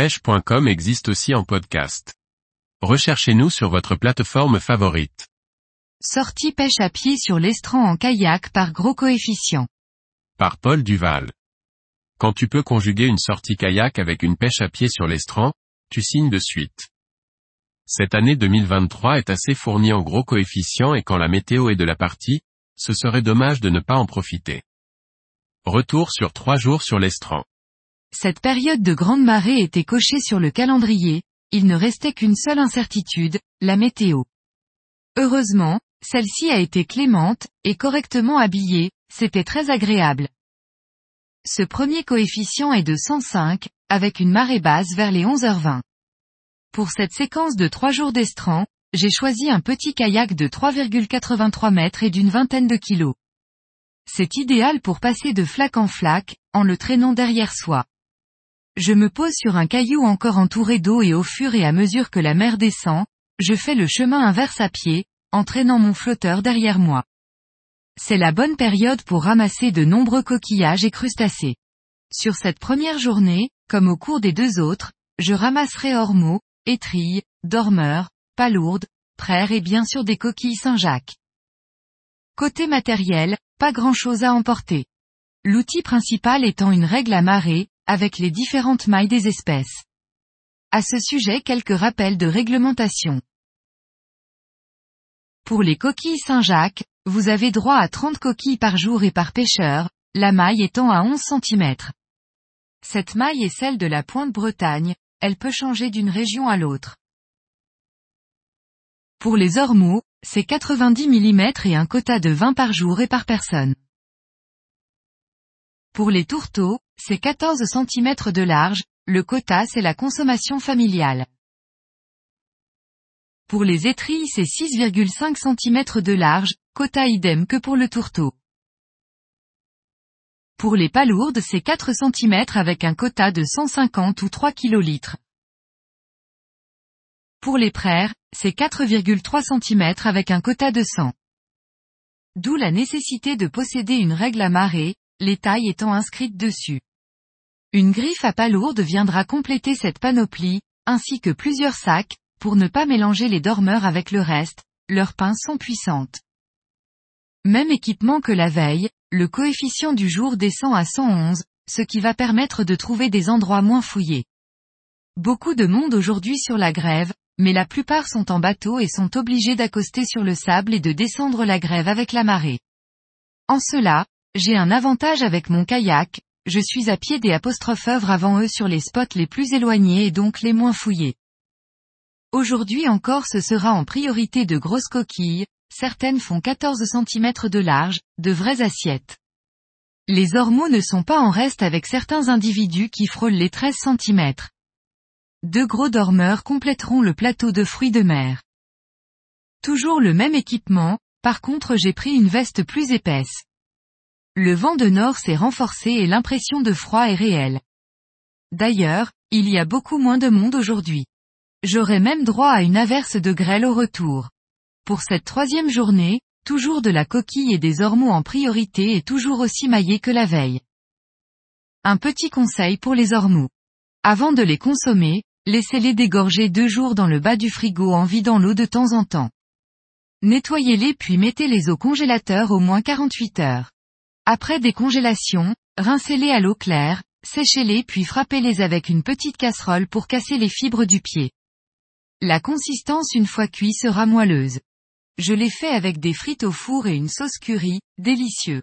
pêche.com existe aussi en podcast. Recherchez-nous sur votre plateforme favorite. Sortie pêche à pied sur l'estran en kayak par gros coefficient. Par Paul Duval. Quand tu peux conjuguer une sortie kayak avec une pêche à pied sur l'estran, tu signes de suite. Cette année 2023 est assez fournie en gros coefficient et quand la météo est de la partie, ce serait dommage de ne pas en profiter. Retour sur trois jours sur l'estran. Cette période de grande marée était cochée sur le calendrier, il ne restait qu'une seule incertitude, la météo. Heureusement, celle-ci a été clémente, et correctement habillée, c'était très agréable. Ce premier coefficient est de 105, avec une marée basse vers les 11h20. Pour cette séquence de trois jours d'estran, j'ai choisi un petit kayak de 3,83 mètres et d'une vingtaine de kilos. C'est idéal pour passer de flaque en flaque, en le traînant derrière soi. Je me pose sur un caillou encore entouré d'eau et au fur et à mesure que la mer descend, je fais le chemin inverse à pied, en traînant mon flotteur derrière moi. C'est la bonne période pour ramasser de nombreux coquillages et crustacés. Sur cette première journée, comme au cours des deux autres, je ramasserai ormeaux, étrilles, dormeurs, palourdes, praires et bien sûr des coquilles Saint-Jacques. Côté matériel, pas grand chose à emporter. L'outil principal étant une règle à marée, avec les différentes mailles des espèces. À ce sujet quelques rappels de réglementation. Pour les coquilles Saint-Jacques, vous avez droit à 30 coquilles par jour et par pêcheur, la maille étant à 11 cm. Cette maille est celle de la pointe Bretagne, elle peut changer d'une région à l'autre. Pour les ormeaux, c'est 90 mm et un quota de 20 par jour et par personne. Pour les tourteaux, c'est 14 cm de large, le quota c'est la consommation familiale. Pour les étrilles c'est 6,5 cm de large, quota idem que pour le tourteau. Pour les palourdes c'est 4 cm avec un quota de 150 ou 3 kL. Pour les praires, c'est 4,3 cm avec un quota de 100. D'où la nécessité de posséder une règle à marée, les tailles étant inscrites dessus. Une griffe à palourde viendra compléter cette panoplie, ainsi que plusieurs sacs, pour ne pas mélanger les dormeurs avec le reste, leurs pinces sont puissantes. Même équipement que la veille, le coefficient du jour descend à 111, ce qui va permettre de trouver des endroits moins fouillés. Beaucoup de monde aujourd'hui sur la grève, mais la plupart sont en bateau et sont obligés d'accoster sur le sable et de descendre la grève avec la marée. En cela, j'ai un avantage avec mon kayak, je suis à pied des apostrophes avant eux sur les spots les plus éloignés et donc les moins fouillés. Aujourd'hui encore ce sera en priorité de grosses coquilles, certaines font 14 cm de large, de vraies assiettes. Les ormeaux ne sont pas en reste avec certains individus qui frôlent les 13 cm. Deux gros dormeurs compléteront le plateau de fruits de mer. Toujours le même équipement, par contre j'ai pris une veste plus épaisse. Le vent de nord s'est renforcé et l'impression de froid est réelle. D'ailleurs, il y a beaucoup moins de monde aujourd'hui. J'aurai même droit à une averse de grêle au retour. Pour cette troisième journée, toujours de la coquille et des ormeaux en priorité et toujours aussi maillés que la veille. Un petit conseil pour les ormeaux. Avant de les consommer, laissez-les dégorger deux jours dans le bas du frigo en vidant l'eau de temps en temps. Nettoyez-les puis mettez-les au congélateur au moins 48 heures. Après décongélation, rincez-les à l'eau claire, séchez-les puis frappez-les avec une petite casserole pour casser les fibres du pied. La consistance une fois cuit sera moelleuse. Je l'ai fait avec des frites au four et une sauce curry, délicieux.